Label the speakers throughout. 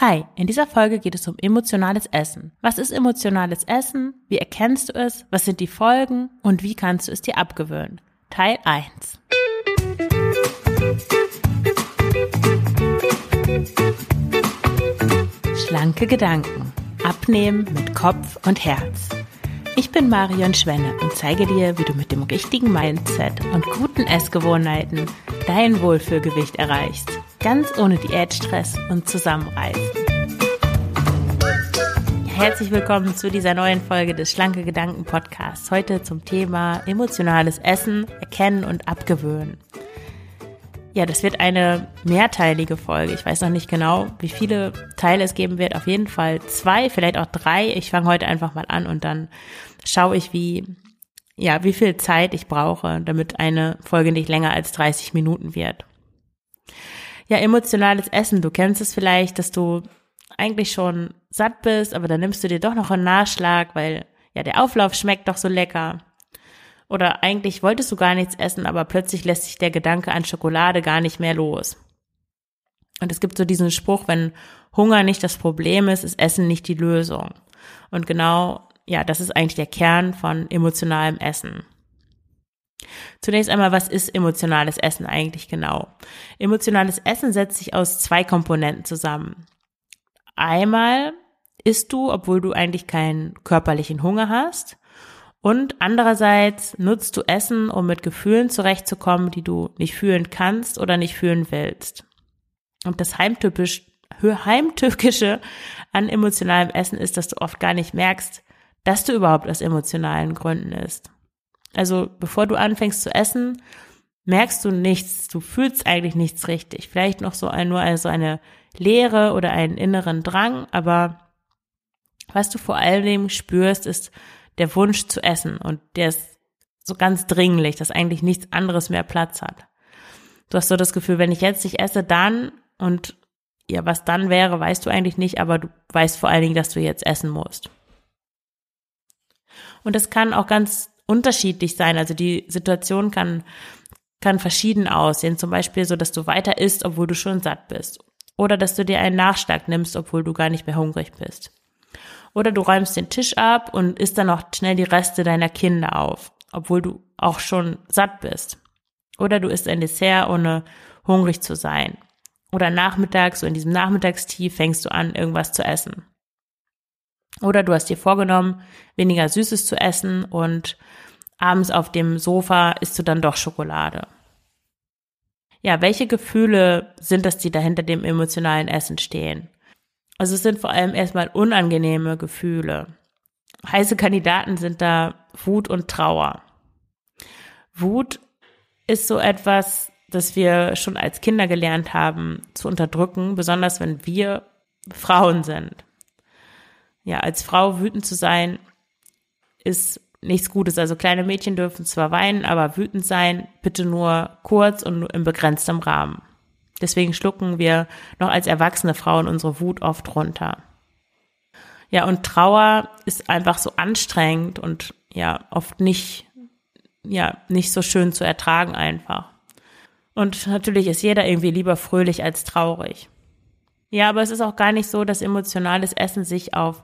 Speaker 1: Hi, in dieser Folge geht es um emotionales Essen. Was ist emotionales Essen? Wie erkennst du es? Was sind die Folgen? Und wie kannst du es dir abgewöhnen? Teil 1. Schlanke Gedanken. Abnehmen mit Kopf und Herz. Ich bin Marion Schwenne und zeige dir, wie du mit dem richtigen Mindset und guten Essgewohnheiten dein Wohlfühlgewicht erreichst ganz ohne Diätstress und Zusammenreißen. Herzlich willkommen zu dieser neuen Folge des Schlanke Gedanken Podcasts. Heute zum Thema emotionales Essen, erkennen und abgewöhnen. Ja, das wird eine mehrteilige Folge. Ich weiß noch nicht genau, wie viele Teile es geben wird. Auf jeden Fall zwei, vielleicht auch drei. Ich fange heute einfach mal an und dann schaue ich, wie, ja, wie viel Zeit ich brauche, damit eine Folge nicht länger als 30 Minuten wird ja, emotionales Essen. Du kennst es vielleicht, dass du eigentlich schon satt bist, aber dann nimmst du dir doch noch einen Nachschlag, weil ja, der Auflauf schmeckt doch so lecker. Oder eigentlich wolltest du gar nichts essen, aber plötzlich lässt sich der Gedanke an Schokolade gar nicht mehr los. Und es gibt so diesen Spruch, wenn Hunger nicht das Problem ist, ist Essen nicht die Lösung. Und genau, ja, das ist eigentlich der Kern von emotionalem Essen. Zunächst einmal, was ist emotionales Essen eigentlich genau? Emotionales Essen setzt sich aus zwei Komponenten zusammen. Einmal isst du, obwohl du eigentlich keinen körperlichen Hunger hast. Und andererseits nutzt du Essen, um mit Gefühlen zurechtzukommen, die du nicht fühlen kannst oder nicht fühlen willst. Und das heimtückische an emotionalem Essen ist, dass du oft gar nicht merkst, dass du überhaupt aus emotionalen Gründen isst. Also bevor du anfängst zu essen, merkst du nichts, du fühlst eigentlich nichts richtig. Vielleicht noch so ein, nur also eine Leere oder einen inneren Drang, aber was du vor allem spürst, ist der Wunsch zu essen und der ist so ganz dringlich, dass eigentlich nichts anderes mehr Platz hat. Du hast so das Gefühl, wenn ich jetzt nicht esse, dann und ja, was dann wäre, weißt du eigentlich nicht, aber du weißt vor allen Dingen, dass du jetzt essen musst. Und das kann auch ganz unterschiedlich sein. Also die Situation kann, kann verschieden aussehen. Zum Beispiel so, dass du weiter isst, obwohl du schon satt bist. Oder dass du dir einen Nachschlag nimmst, obwohl du gar nicht mehr hungrig bist. Oder du räumst den Tisch ab und isst dann noch schnell die Reste deiner Kinder auf, obwohl du auch schon satt bist. Oder du isst ein Dessert, ohne hungrig zu sein. Oder nachmittags, so in diesem Nachmittagstief, fängst du an, irgendwas zu essen. Oder du hast dir vorgenommen, weniger Süßes zu essen und abends auf dem Sofa isst du dann doch Schokolade. Ja, welche Gefühle sind das, die da hinter dem emotionalen Essen stehen? Also es sind vor allem erstmal unangenehme Gefühle. Heiße Kandidaten sind da Wut und Trauer. Wut ist so etwas, das wir schon als Kinder gelernt haben zu unterdrücken, besonders wenn wir Frauen sind ja, als Frau wütend zu sein, ist nichts Gutes. Also kleine Mädchen dürfen zwar weinen, aber wütend sein, bitte nur kurz und nur im begrenztem Rahmen. Deswegen schlucken wir noch als erwachsene Frauen unsere Wut oft runter. Ja, und Trauer ist einfach so anstrengend und ja, oft nicht, ja, nicht so schön zu ertragen einfach. Und natürlich ist jeder irgendwie lieber fröhlich als traurig. Ja, aber es ist auch gar nicht so, dass emotionales Essen sich auf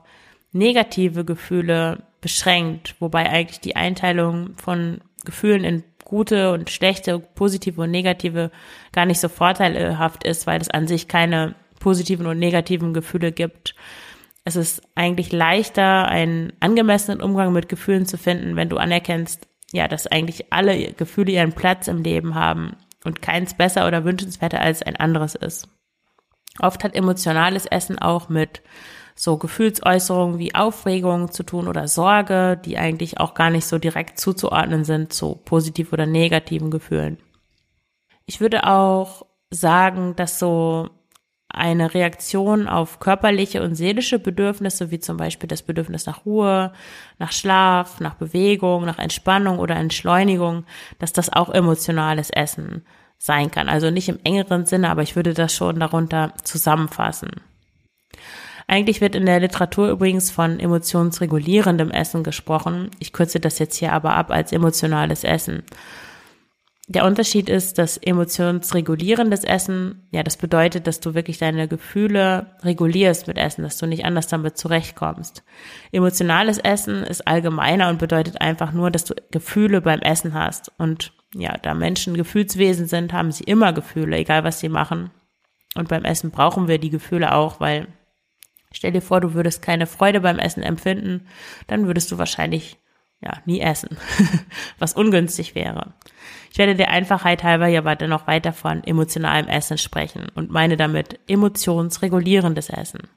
Speaker 1: negative Gefühle beschränkt, wobei eigentlich die Einteilung von Gefühlen in gute und schlechte, positive und negative gar nicht so vorteilhaft ist, weil es an sich keine positiven und negativen Gefühle gibt. Es ist eigentlich leichter, einen angemessenen Umgang mit Gefühlen zu finden, wenn du anerkennst, ja, dass eigentlich alle Gefühle ihren Platz im Leben haben und keins besser oder wünschenswerter als ein anderes ist. Oft hat emotionales Essen auch mit so Gefühlsäußerungen wie Aufregung zu tun oder Sorge, die eigentlich auch gar nicht so direkt zuzuordnen sind zu positiv oder negativen Gefühlen. Ich würde auch sagen, dass so eine Reaktion auf körperliche und seelische Bedürfnisse, wie zum Beispiel das Bedürfnis nach Ruhe, nach Schlaf, nach Bewegung, nach Entspannung oder Entschleunigung, dass das auch emotionales Essen sein kann. Also nicht im engeren Sinne, aber ich würde das schon darunter zusammenfassen. Eigentlich wird in der Literatur übrigens von emotionsregulierendem Essen gesprochen. Ich kürze das jetzt hier aber ab als emotionales Essen. Der Unterschied ist, dass emotionsregulierendes Essen, ja, das bedeutet, dass du wirklich deine Gefühle regulierst mit Essen, dass du nicht anders damit zurechtkommst. Emotionales Essen ist allgemeiner und bedeutet einfach nur, dass du Gefühle beim Essen hast. Und ja, da Menschen Gefühlswesen sind, haben sie immer Gefühle, egal was sie machen. Und beim Essen brauchen wir die Gefühle auch, weil stell dir vor, du würdest keine Freude beim Essen empfinden, dann würdest du wahrscheinlich ja, nie essen, was ungünstig wäre. Ich werde der Einfachheit halber ja aber dennoch weiter von emotionalem Essen sprechen und meine damit emotionsregulierendes Essen.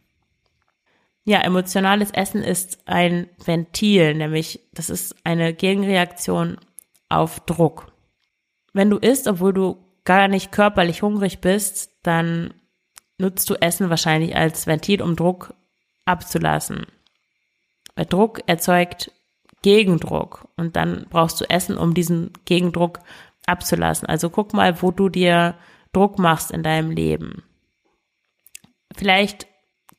Speaker 1: Ja, emotionales Essen ist ein Ventil, nämlich das ist eine Gegenreaktion auf Druck. Wenn du isst, obwohl du gar nicht körperlich hungrig bist, dann nutzt du Essen wahrscheinlich als Ventil, um Druck abzulassen. Weil Druck erzeugt Gegendruck und dann brauchst du Essen, um diesen Gegendruck abzulassen. Also guck mal, wo du dir Druck machst in deinem Leben. Vielleicht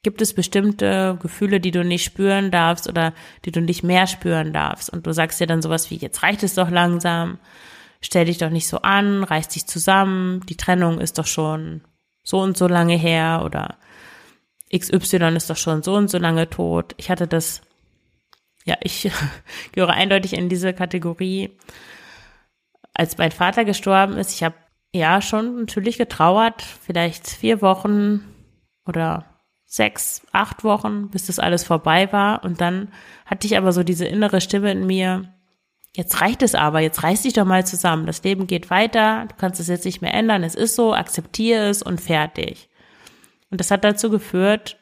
Speaker 1: gibt es bestimmte Gefühle, die du nicht spüren darfst oder die du nicht mehr spüren darfst. Und du sagst dir dann sowas wie, jetzt reicht es doch langsam, stell dich doch nicht so an, reiß dich zusammen, die Trennung ist doch schon so und so lange her oder XY ist doch schon so und so lange tot. Ich hatte das ja, ich gehöre eindeutig in diese Kategorie. Als mein Vater gestorben ist, ich habe ja schon natürlich getrauert, vielleicht vier Wochen oder sechs, acht Wochen, bis das alles vorbei war. Und dann hatte ich aber so diese innere Stimme in mir, jetzt reicht es aber, jetzt reiß dich doch mal zusammen. Das Leben geht weiter, du kannst es jetzt nicht mehr ändern, es ist so, akzeptiere es und fertig. Und das hat dazu geführt,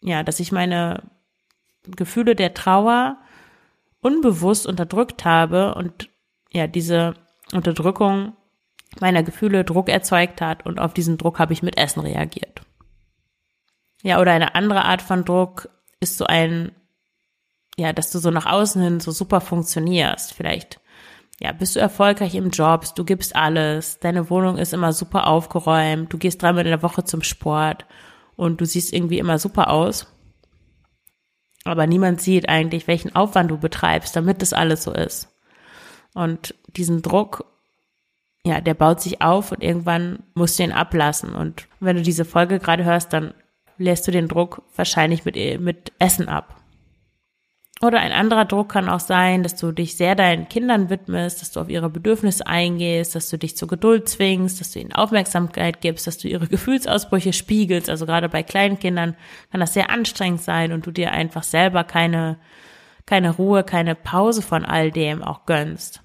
Speaker 1: ja, dass ich meine Gefühle der Trauer unbewusst unterdrückt habe und ja, diese Unterdrückung meiner Gefühle Druck erzeugt hat und auf diesen Druck habe ich mit Essen reagiert. Ja, oder eine andere Art von Druck ist so ein, ja, dass du so nach außen hin so super funktionierst. Vielleicht, ja, bist du erfolgreich im Job, du gibst alles, deine Wohnung ist immer super aufgeräumt, du gehst dreimal in der Woche zum Sport und du siehst irgendwie immer super aus. Aber niemand sieht eigentlich, welchen Aufwand du betreibst, damit das alles so ist. Und diesen Druck, ja, der baut sich auf und irgendwann musst du ihn ablassen. Und wenn du diese Folge gerade hörst, dann lässt du den Druck wahrscheinlich mit, mit Essen ab. Oder ein anderer Druck kann auch sein, dass du dich sehr deinen Kindern widmest, dass du auf ihre Bedürfnisse eingehst, dass du dich zur Geduld zwingst, dass du ihnen Aufmerksamkeit gibst, dass du ihre Gefühlsausbrüche spiegelst. Also gerade bei kleinen Kindern kann das sehr anstrengend sein und du dir einfach selber keine, keine Ruhe, keine Pause von all dem auch gönnst.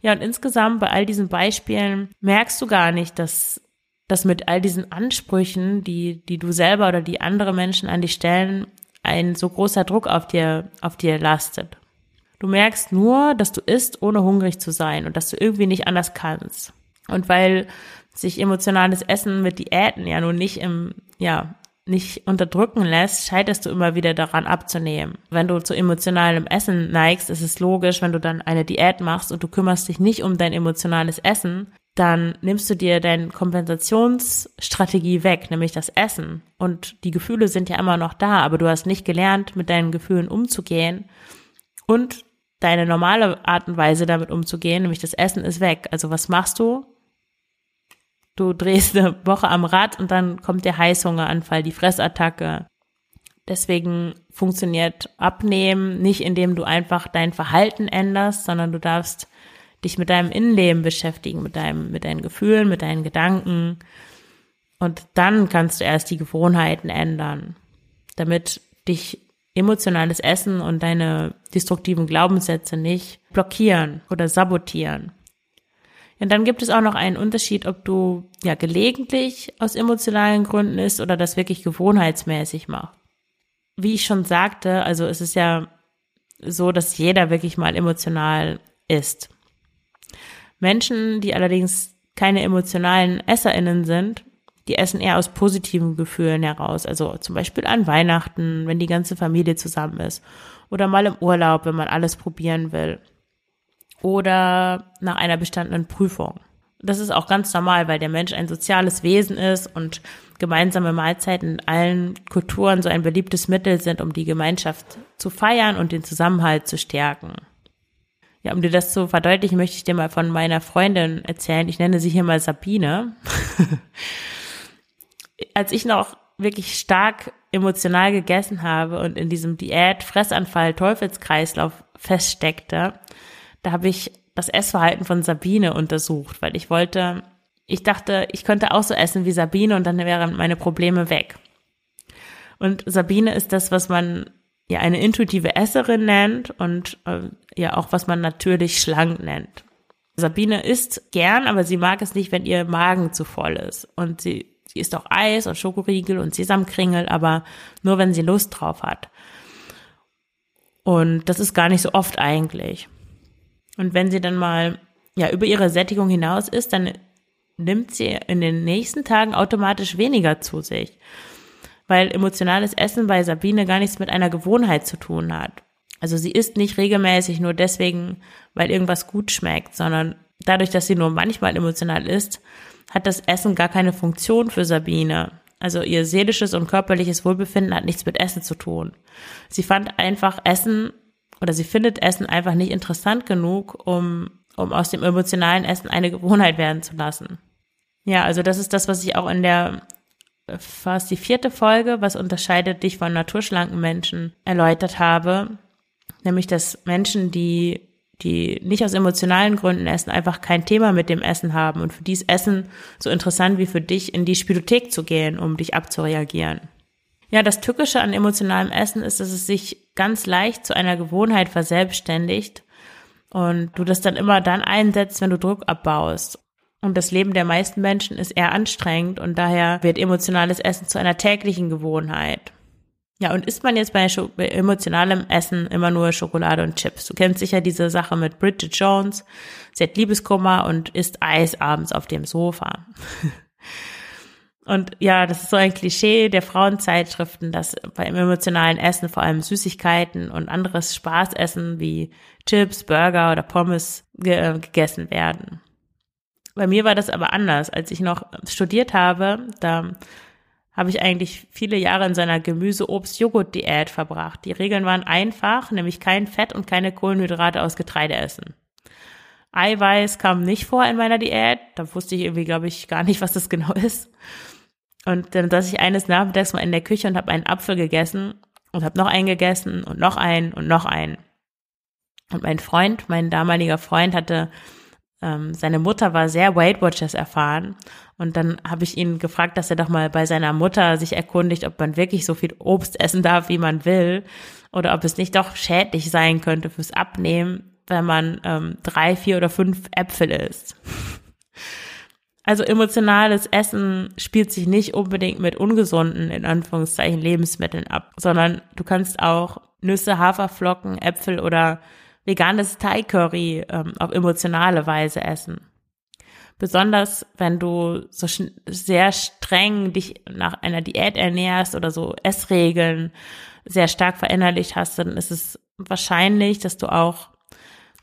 Speaker 1: Ja, und insgesamt bei all diesen Beispielen merkst du gar nicht, dass dass mit all diesen Ansprüchen, die, die du selber oder die andere Menschen an dich stellen, ein so großer Druck auf dir, auf dir lastet. Du merkst nur, dass du isst, ohne hungrig zu sein und dass du irgendwie nicht anders kannst. Und weil sich emotionales Essen mit Diäten ja nun nicht im, ja, nicht unterdrücken lässt, scheiterst du immer wieder daran abzunehmen. Wenn du zu emotionalem Essen neigst, ist es logisch, wenn du dann eine Diät machst und du kümmerst dich nicht um dein emotionales Essen, dann nimmst du dir deine Kompensationsstrategie weg, nämlich das Essen. Und die Gefühle sind ja immer noch da, aber du hast nicht gelernt, mit deinen Gefühlen umzugehen. Und deine normale Art und Weise damit umzugehen, nämlich das Essen ist weg. Also was machst du? Du drehst eine Woche am Rad und dann kommt der Heißhungeranfall, die Fressattacke. Deswegen funktioniert Abnehmen nicht, indem du einfach dein Verhalten änderst, sondern du darfst dich mit deinem Innenleben beschäftigen, mit deinem, mit deinen Gefühlen, mit deinen Gedanken. Und dann kannst du erst die Gewohnheiten ändern, damit dich emotionales Essen und deine destruktiven Glaubenssätze nicht blockieren oder sabotieren. Und dann gibt es auch noch einen Unterschied, ob du ja gelegentlich aus emotionalen Gründen isst oder das wirklich gewohnheitsmäßig machst. Wie ich schon sagte, also es ist ja so, dass jeder wirklich mal emotional ist. Menschen, die allerdings keine emotionalen EsserInnen sind, die essen eher aus positiven Gefühlen heraus. Also zum Beispiel an Weihnachten, wenn die ganze Familie zusammen ist. Oder mal im Urlaub, wenn man alles probieren will. Oder nach einer bestandenen Prüfung. Das ist auch ganz normal, weil der Mensch ein soziales Wesen ist und gemeinsame Mahlzeiten in allen Kulturen so ein beliebtes Mittel sind, um die Gemeinschaft zu feiern und den Zusammenhalt zu stärken. Ja, um dir das zu verdeutlichen, möchte ich dir mal von meiner Freundin erzählen. Ich nenne sie hier mal Sabine. Als ich noch wirklich stark emotional gegessen habe und in diesem Diät, Fressanfall, Teufelskreislauf feststeckte, da habe ich das Essverhalten von Sabine untersucht, weil ich wollte, ich dachte, ich könnte auch so essen wie Sabine und dann wären meine Probleme weg. Und Sabine ist das, was man ja eine intuitive Esserin nennt und äh, ja auch was man natürlich schlank nennt. Sabine isst gern, aber sie mag es nicht, wenn ihr Magen zu voll ist. Und sie, sie isst auch Eis und Schokoriegel und Sesamkringel, aber nur wenn sie Lust drauf hat. Und das ist gar nicht so oft eigentlich. Und wenn sie dann mal ja über ihre Sättigung hinaus ist, dann nimmt sie in den nächsten Tagen automatisch weniger zu sich weil emotionales Essen bei Sabine gar nichts mit einer Gewohnheit zu tun hat. Also sie isst nicht regelmäßig nur deswegen, weil irgendwas gut schmeckt, sondern dadurch, dass sie nur manchmal emotional isst, hat das Essen gar keine Funktion für Sabine. Also ihr seelisches und körperliches Wohlbefinden hat nichts mit Essen zu tun. Sie fand einfach Essen oder sie findet Essen einfach nicht interessant genug, um, um aus dem emotionalen Essen eine Gewohnheit werden zu lassen. Ja, also das ist das, was ich auch in der fast die vierte Folge, was unterscheidet dich von naturschlanken Menschen, erläutert habe. Nämlich, dass Menschen, die, die nicht aus emotionalen Gründen essen, einfach kein Thema mit dem Essen haben und für dies Essen so interessant wie für dich in die Spielothek zu gehen, um dich abzureagieren. Ja, das Tückische an emotionalem Essen ist, dass es sich ganz leicht zu einer Gewohnheit verselbstständigt und du das dann immer dann einsetzt, wenn du Druck abbaust. Und das Leben der meisten Menschen ist eher anstrengend und daher wird emotionales Essen zu einer täglichen Gewohnheit. Ja, und isst man jetzt bei, bei, emotionalem Essen immer nur Schokolade und Chips? Du kennst sicher diese Sache mit Bridget Jones. Sie hat Liebeskummer und isst Eis abends auf dem Sofa. und ja, das ist so ein Klischee der Frauenzeitschriften, dass beim emotionalen Essen vor allem Süßigkeiten und anderes Spaßessen wie Chips, Burger oder Pommes ge gegessen werden. Bei mir war das aber anders. Als ich noch studiert habe, da habe ich eigentlich viele Jahre in seiner Gemüse-Obst-Joghurt-Diät verbracht. Die Regeln waren einfach, nämlich kein Fett und keine Kohlenhydrate aus Getreide essen. Eiweiß kam nicht vor in meiner Diät. Da wusste ich irgendwie, glaube ich, gar nicht, was das genau ist. Und dann saß ich eines Nachmittags mal in der Küche und habe einen Apfel gegessen und habe noch einen gegessen und noch einen und noch einen. Und mein Freund, mein damaliger Freund, hatte ähm, seine Mutter war sehr Weight Watchers erfahren. Und dann habe ich ihn gefragt, dass er doch mal bei seiner Mutter sich erkundigt, ob man wirklich so viel Obst essen darf, wie man will. Oder ob es nicht doch schädlich sein könnte fürs Abnehmen, wenn man ähm, drei, vier oder fünf Äpfel isst. Also emotionales Essen spielt sich nicht unbedingt mit ungesunden, in Anführungszeichen, Lebensmitteln ab, sondern du kannst auch Nüsse, Haferflocken, Äpfel oder veganes Thai Curry ähm, auf emotionale Weise essen. Besonders wenn du so sehr streng dich nach einer Diät ernährst oder so Essregeln sehr stark verinnerlicht hast, dann ist es wahrscheinlich, dass du auch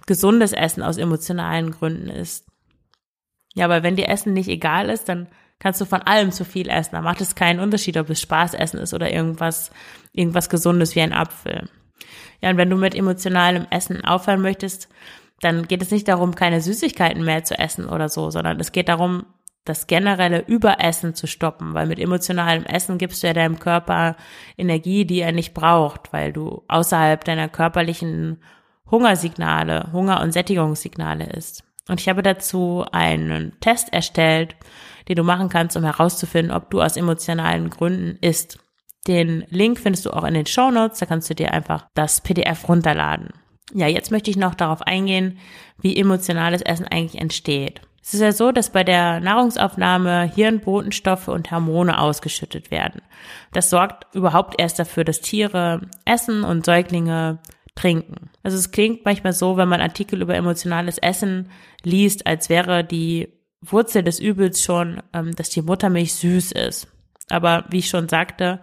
Speaker 1: gesundes Essen aus emotionalen Gründen isst. Ja, aber wenn dir Essen nicht egal ist, dann kannst du von allem zu viel essen. Da macht es keinen Unterschied, ob es Spaßessen ist oder irgendwas, irgendwas Gesundes wie ein Apfel. Ja, und wenn du mit emotionalem Essen aufhören möchtest, dann geht es nicht darum, keine Süßigkeiten mehr zu essen oder so, sondern es geht darum, das generelle Überessen zu stoppen, weil mit emotionalem Essen gibst du ja deinem Körper Energie, die er nicht braucht, weil du außerhalb deiner körperlichen Hungersignale, Hunger- und Sättigungssignale isst. Und ich habe dazu einen Test erstellt, den du machen kannst, um herauszufinden, ob du aus emotionalen Gründen isst. Den Link findest du auch in den Show Notes. Da kannst du dir einfach das PDF runterladen. Ja, jetzt möchte ich noch darauf eingehen, wie emotionales Essen eigentlich entsteht. Es ist ja so, dass bei der Nahrungsaufnahme Hirnbotenstoffe und Hormone ausgeschüttet werden. Das sorgt überhaupt erst dafür, dass Tiere essen und Säuglinge trinken. Also es klingt manchmal so, wenn man Artikel über emotionales Essen liest, als wäre die Wurzel des Übels schon, ähm, dass die Muttermilch süß ist. Aber wie ich schon sagte,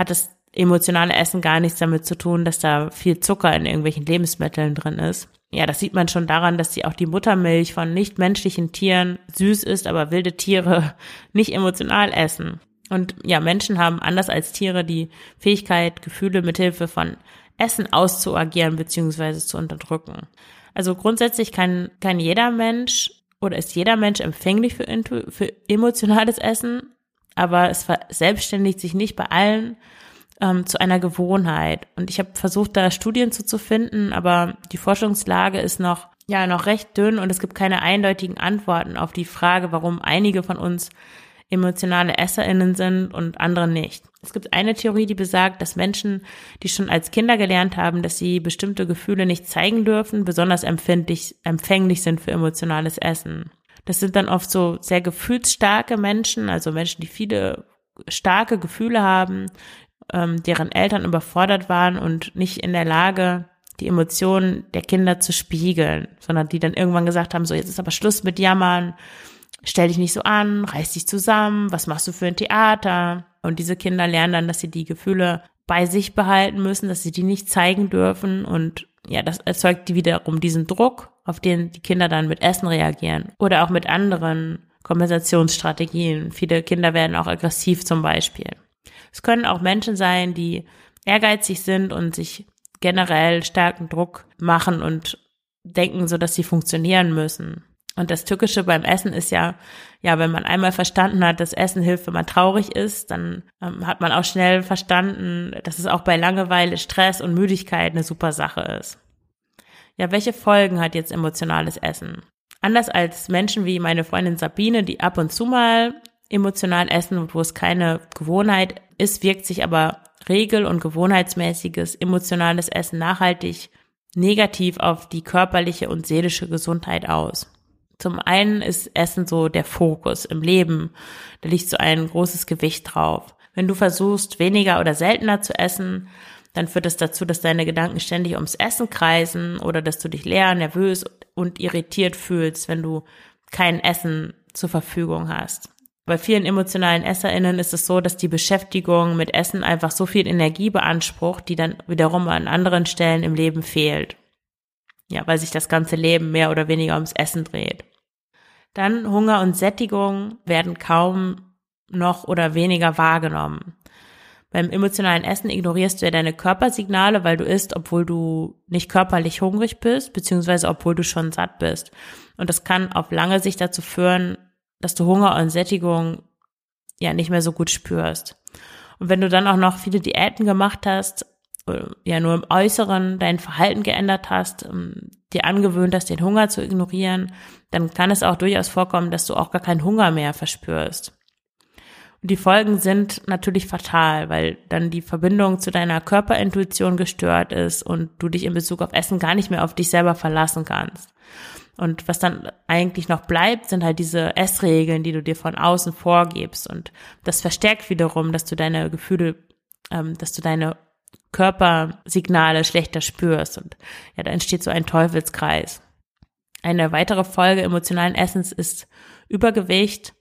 Speaker 1: hat das emotionale Essen gar nichts damit zu tun, dass da viel Zucker in irgendwelchen Lebensmitteln drin ist. Ja, das sieht man schon daran, dass die auch die Muttermilch von nichtmenschlichen Tieren süß ist, aber wilde Tiere nicht emotional essen. Und ja, Menschen haben anders als Tiere die Fähigkeit, Gefühle mithilfe von Essen auszuagieren bzw. zu unterdrücken. Also grundsätzlich kann, kann jeder Mensch oder ist jeder Mensch empfänglich für, für emotionales Essen, aber es verselbstständigt sich nicht bei allen ähm, zu einer Gewohnheit. Und ich habe versucht, da Studien zu, zu finden, aber die Forschungslage ist noch ja noch recht dünn und es gibt keine eindeutigen Antworten auf die Frage, warum einige von uns emotionale EsserInnen sind und andere nicht. Es gibt eine Theorie, die besagt, dass Menschen, die schon als Kinder gelernt haben, dass sie bestimmte Gefühle nicht zeigen dürfen, besonders empfindlich, empfänglich sind für emotionales Essen. Das sind dann oft so sehr gefühlsstarke Menschen, also Menschen, die viele starke Gefühle haben, ähm, deren Eltern überfordert waren und nicht in der Lage, die Emotionen der Kinder zu spiegeln, sondern die dann irgendwann gesagt haben, so jetzt ist aber Schluss mit Jammern, stell dich nicht so an, reiß dich zusammen, was machst du für ein Theater? Und diese Kinder lernen dann, dass sie die Gefühle bei sich behalten müssen, dass sie die nicht zeigen dürfen und ja, das erzeugt wiederum diesen Druck, auf den die Kinder dann mit Essen reagieren oder auch mit anderen Kompensationsstrategien. Viele Kinder werden auch aggressiv zum Beispiel. Es können auch Menschen sein, die ehrgeizig sind und sich generell starken Druck machen und denken so, dass sie funktionieren müssen. Und das Tückische beim Essen ist ja, ja, wenn man einmal verstanden hat, dass Essen hilft, wenn man traurig ist, dann ähm, hat man auch schnell verstanden, dass es auch bei Langeweile, Stress und Müdigkeit eine super Sache ist. Ja, welche Folgen hat jetzt emotionales Essen? Anders als Menschen wie meine Freundin Sabine, die ab und zu mal emotional essen und wo es keine Gewohnheit ist, wirkt sich aber regel- und gewohnheitsmäßiges emotionales Essen nachhaltig negativ auf die körperliche und seelische Gesundheit aus. Zum einen ist Essen so der Fokus im Leben. Da liegt so ein großes Gewicht drauf. Wenn du versuchst, weniger oder seltener zu essen, dann führt das dazu, dass deine Gedanken ständig ums Essen kreisen oder dass du dich leer, nervös und irritiert fühlst, wenn du kein Essen zur Verfügung hast. Bei vielen emotionalen EsserInnen ist es so, dass die Beschäftigung mit Essen einfach so viel Energie beansprucht, die dann wiederum an anderen Stellen im Leben fehlt. Ja, weil sich das ganze Leben mehr oder weniger ums Essen dreht. Dann Hunger und Sättigung werden kaum noch oder weniger wahrgenommen. Beim emotionalen Essen ignorierst du ja deine Körpersignale, weil du isst, obwohl du nicht körperlich hungrig bist, beziehungsweise obwohl du schon satt bist. Und das kann auf lange Sicht dazu führen, dass du Hunger und Sättigung ja nicht mehr so gut spürst. Und wenn du dann auch noch viele Diäten gemacht hast, äh, ja nur im Äußeren dein Verhalten geändert hast, ähm, dir angewöhnt hast, den Hunger zu ignorieren, dann kann es auch durchaus vorkommen, dass du auch gar keinen Hunger mehr verspürst. Und die Folgen sind natürlich fatal, weil dann die Verbindung zu deiner Körperintuition gestört ist und du dich in Bezug auf Essen gar nicht mehr auf dich selber verlassen kannst. Und was dann eigentlich noch bleibt, sind halt diese Essregeln, die du dir von außen vorgibst. Und das verstärkt wiederum, dass du deine Gefühle, ähm, dass du deine Körpersignale schlechter spürst. Und ja, da entsteht so ein Teufelskreis. Eine weitere Folge emotionalen Essens ist Übergewicht,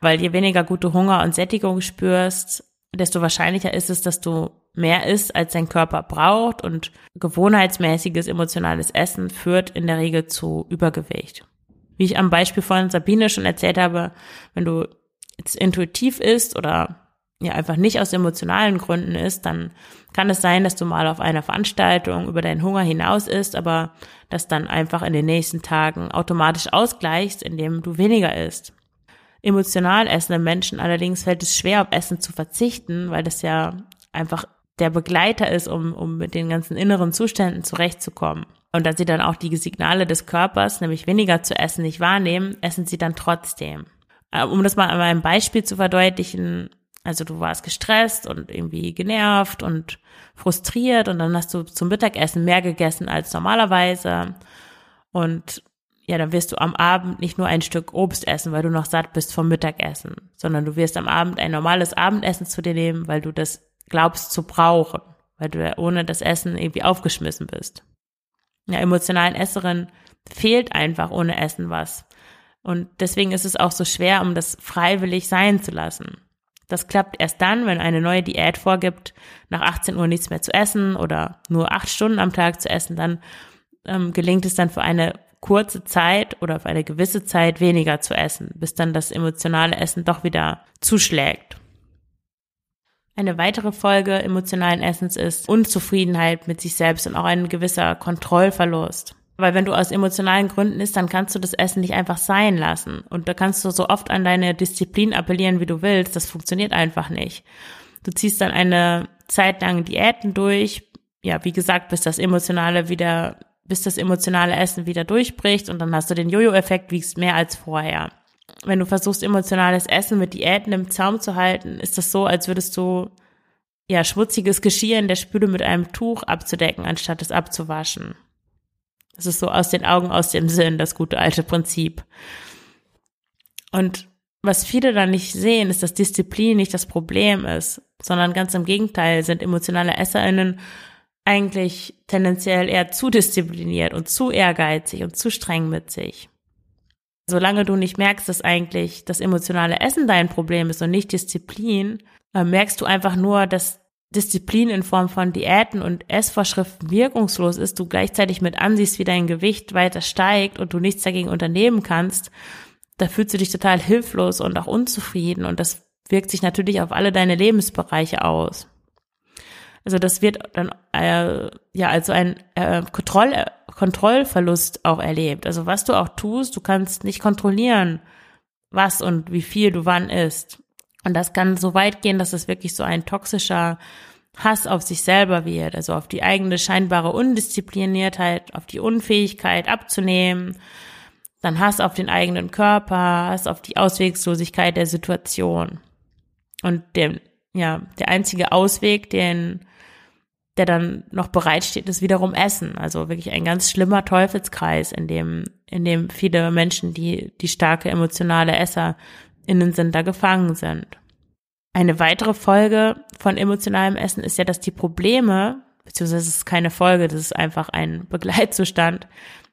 Speaker 1: weil je weniger gute Hunger und Sättigung spürst, desto wahrscheinlicher ist es, dass du mehr isst, als dein Körper braucht und gewohnheitsmäßiges emotionales Essen führt in der Regel zu Übergewicht. Wie ich am Beispiel von Sabine schon erzählt habe, wenn du jetzt intuitiv isst oder ja einfach nicht aus emotionalen Gründen ist, dann kann es sein, dass du mal auf einer Veranstaltung über deinen Hunger hinaus isst, aber das dann einfach in den nächsten Tagen automatisch ausgleichst, indem du weniger isst. Emotional essende Menschen allerdings fällt es schwer, auf Essen zu verzichten, weil das ja einfach der Begleiter ist, um, um mit den ganzen inneren Zuständen zurechtzukommen. Und da sie dann auch die Signale des Körpers, nämlich weniger zu essen, nicht wahrnehmen, essen sie dann trotzdem. Äh, um das mal an einem Beispiel zu verdeutlichen, also du warst gestresst und irgendwie genervt und frustriert und dann hast du zum Mittagessen mehr gegessen als normalerweise. Und ja, dann wirst du am Abend nicht nur ein Stück Obst essen, weil du noch satt bist vom Mittagessen, sondern du wirst am Abend ein normales Abendessen zu dir nehmen, weil du das glaubst zu brauchen, weil du ja ohne das Essen irgendwie aufgeschmissen bist. Ja, emotionalen Esserin fehlt einfach ohne Essen was. Und deswegen ist es auch so schwer, um das freiwillig sein zu lassen. Das klappt erst dann, wenn eine neue Diät vorgibt, nach 18 Uhr nichts mehr zu essen oder nur acht Stunden am Tag zu essen, dann ähm, gelingt es dann für eine kurze Zeit oder für eine gewisse Zeit weniger zu essen, bis dann das emotionale Essen doch wieder zuschlägt. Eine weitere Folge emotionalen Essens ist Unzufriedenheit mit sich selbst und auch ein gewisser Kontrollverlust. Weil wenn du aus emotionalen Gründen isst, dann kannst du das Essen nicht einfach sein lassen. Und da kannst du so oft an deine Disziplin appellieren, wie du willst. Das funktioniert einfach nicht. Du ziehst dann eine Zeit lang Diäten durch. Ja, wie gesagt, bis das emotionale wieder, bis das emotionale Essen wieder durchbricht und dann hast du den Jojo-Effekt, wiegst mehr als vorher. Wenn du versuchst, emotionales Essen mit Diäten im Zaum zu halten, ist das so, als würdest du ja schmutziges Geschirr in der Spüle mit einem Tuch abzudecken, anstatt es abzuwaschen. Das ist so aus den Augen, aus dem Sinn, das gute alte Prinzip. Und was viele dann nicht sehen, ist, dass Disziplin nicht das Problem ist, sondern ganz im Gegenteil sind emotionale EsserInnen eigentlich tendenziell eher zu diszipliniert und zu ehrgeizig und zu streng mit sich. Solange du nicht merkst, dass eigentlich das emotionale Essen dein Problem ist und nicht Disziplin, äh, merkst du einfach nur, dass Disziplin in Form von Diäten und Essvorschriften wirkungslos ist, du gleichzeitig mit ansiehst, wie dein Gewicht weiter steigt und du nichts dagegen unternehmen kannst, da fühlst du dich total hilflos und auch unzufrieden und das wirkt sich natürlich auf alle deine Lebensbereiche aus. Also das wird dann äh, ja also ein äh, Kontroll Kontrollverlust auch erlebt. Also was du auch tust, du kannst nicht kontrollieren, was und wie viel du wann isst. Und das kann so weit gehen, dass es wirklich so ein toxischer Hass auf sich selber wird, also auf die eigene scheinbare Undiszipliniertheit, auf die Unfähigkeit abzunehmen, dann Hass auf den eigenen Körper, Hass auf die Auswegslosigkeit der Situation. Und der, ja, der einzige Ausweg, den, der dann noch bereitsteht, ist wiederum Essen. Also wirklich ein ganz schlimmer Teufelskreis, in dem, in dem viele Menschen, die, die starke emotionale Esser innen sind, da gefangen sind. Eine weitere Folge von emotionalem Essen ist ja, dass die Probleme, beziehungsweise es ist keine Folge, das ist einfach ein Begleitzustand,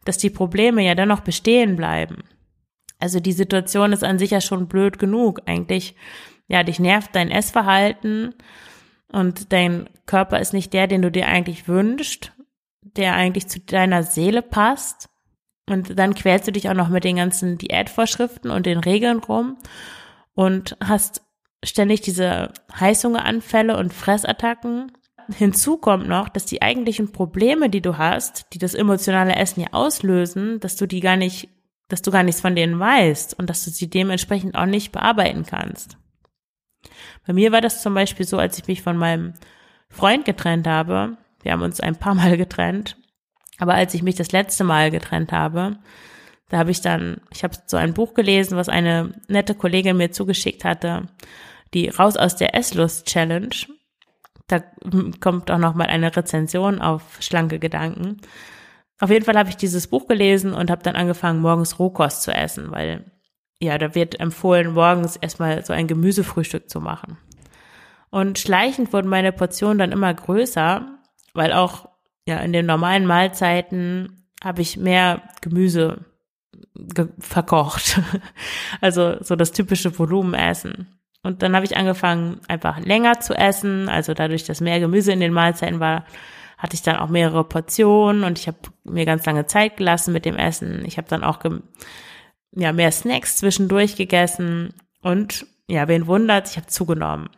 Speaker 1: dass die Probleme ja dennoch bestehen bleiben. Also die Situation ist an sich ja schon blöd genug. Eigentlich, ja, dich nervt dein Essverhalten und dein Körper ist nicht der, den du dir eigentlich wünschst, der eigentlich zu deiner Seele passt. Und dann quälst du dich auch noch mit den ganzen Diätvorschriften und den Regeln rum und hast ständig diese Heißhungeranfälle und Fressattacken. Hinzu kommt noch, dass die eigentlichen Probleme, die du hast, die das emotionale Essen ja auslösen, dass du die gar nicht, dass du gar nichts von denen weißt und dass du sie dementsprechend auch nicht bearbeiten kannst. Bei mir war das zum Beispiel so, als ich mich von meinem Freund getrennt habe. Wir haben uns ein paar Mal getrennt aber als ich mich das letzte Mal getrennt habe, da habe ich dann, ich habe so ein Buch gelesen, was eine nette Kollegin mir zugeschickt hatte, die raus aus der Esslust Challenge. Da kommt auch noch mal eine Rezension auf schlanke Gedanken. Auf jeden Fall habe ich dieses Buch gelesen und habe dann angefangen, morgens Rohkost zu essen, weil ja, da wird empfohlen, morgens erstmal so ein Gemüsefrühstück zu machen. Und schleichend wurden meine Portionen dann immer größer, weil auch ja, in den normalen Mahlzeiten habe ich mehr Gemüse ge verkocht. also so das typische Volumenessen. Und dann habe ich angefangen, einfach länger zu essen. Also dadurch, dass mehr Gemüse in den Mahlzeiten war, hatte ich dann auch mehrere Portionen und ich habe mir ganz lange Zeit gelassen mit dem Essen. Ich habe dann auch ja, mehr Snacks zwischendurch gegessen und ja, wen wundert, ich habe zugenommen.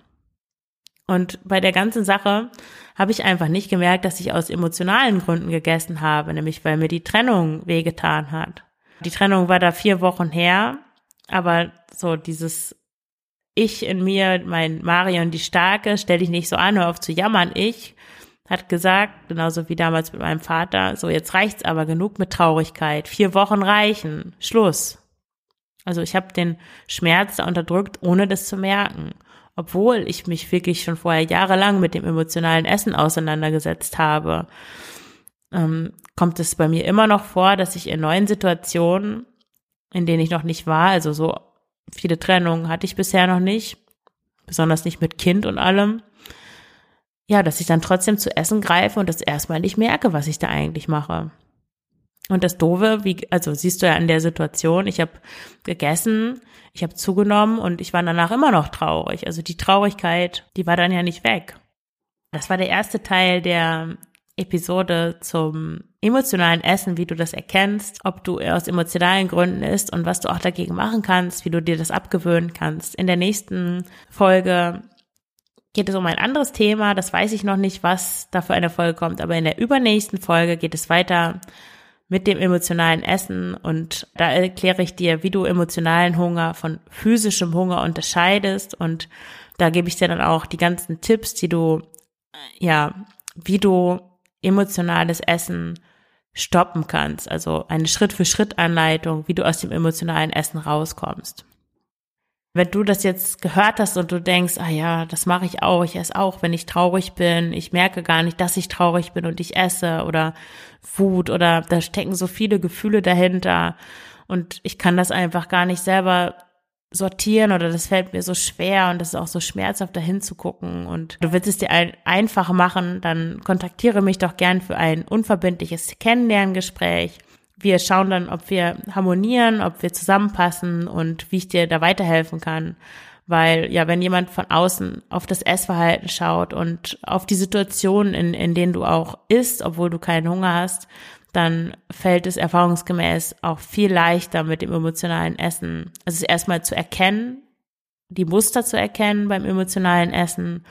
Speaker 1: Und bei der ganzen Sache habe ich einfach nicht gemerkt, dass ich aus emotionalen Gründen gegessen habe, nämlich weil mir die Trennung wehgetan hat. Die Trennung war da vier Wochen her, aber so dieses Ich in mir, mein Marion die Starke, stell dich nicht so an, hör auf zu jammern, ich, hat gesagt, genauso wie damals mit meinem Vater, so jetzt reicht's aber genug mit Traurigkeit, vier Wochen reichen, Schluss. Also ich habe den Schmerz da unterdrückt, ohne das zu merken obwohl ich mich wirklich schon vorher jahrelang mit dem emotionalen Essen auseinandergesetzt habe, ähm, kommt es bei mir immer noch vor, dass ich in neuen Situationen, in denen ich noch nicht war, also so viele Trennungen hatte ich bisher noch nicht, besonders nicht mit Kind und allem, ja, dass ich dann trotzdem zu essen greife und das erstmal nicht merke, was ich da eigentlich mache. Und das Doofe, wie, also siehst du ja in der Situation, ich habe gegessen, ich habe zugenommen und ich war danach immer noch traurig. Also die Traurigkeit, die war dann ja nicht weg. Das war der erste Teil der Episode zum emotionalen Essen, wie du das erkennst, ob du aus emotionalen Gründen isst und was du auch dagegen machen kannst, wie du dir das abgewöhnen kannst. In der nächsten Folge geht es um ein anderes Thema, das weiß ich noch nicht, was da für eine Folge kommt, aber in der übernächsten Folge geht es weiter mit dem emotionalen Essen und da erkläre ich dir, wie du emotionalen Hunger von physischem Hunger unterscheidest und da gebe ich dir dann auch die ganzen Tipps, die du, ja, wie du emotionales Essen stoppen kannst. Also eine Schritt-für-Schritt-Anleitung, wie du aus dem emotionalen Essen rauskommst. Wenn du das jetzt gehört hast und du denkst, ah ja, das mache ich auch, ich esse auch, wenn ich traurig bin, ich merke gar nicht, dass ich traurig bin und ich esse oder Wut oder da stecken so viele Gefühle dahinter und ich kann das einfach gar nicht selber sortieren oder das fällt mir so schwer und das ist auch so schmerzhaft dahin zu gucken und du willst es dir einfach machen, dann kontaktiere mich doch gern für ein unverbindliches Kennenlerngespräch. Wir schauen dann, ob wir harmonieren, ob wir zusammenpassen und wie ich dir da weiterhelfen kann. Weil ja, wenn jemand von außen auf das Essverhalten schaut und auf die Situation, in, in denen du auch isst, obwohl du keinen Hunger hast, dann fällt es erfahrungsgemäß auch viel leichter mit dem emotionalen Essen. Es ist erstmal zu erkennen, die Muster zu erkennen beim emotionalen Essen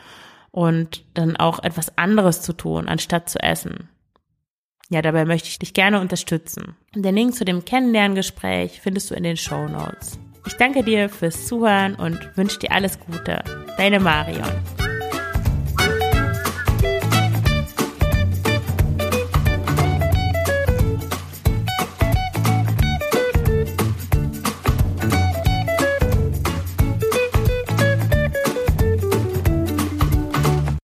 Speaker 1: und dann auch etwas anderes zu tun, anstatt zu essen. Ja, dabei möchte ich dich gerne unterstützen. Den Link zu dem Kennenlerngespräch findest du in den Show Notes. Ich danke dir fürs Zuhören und wünsche dir alles Gute. Deine Marion.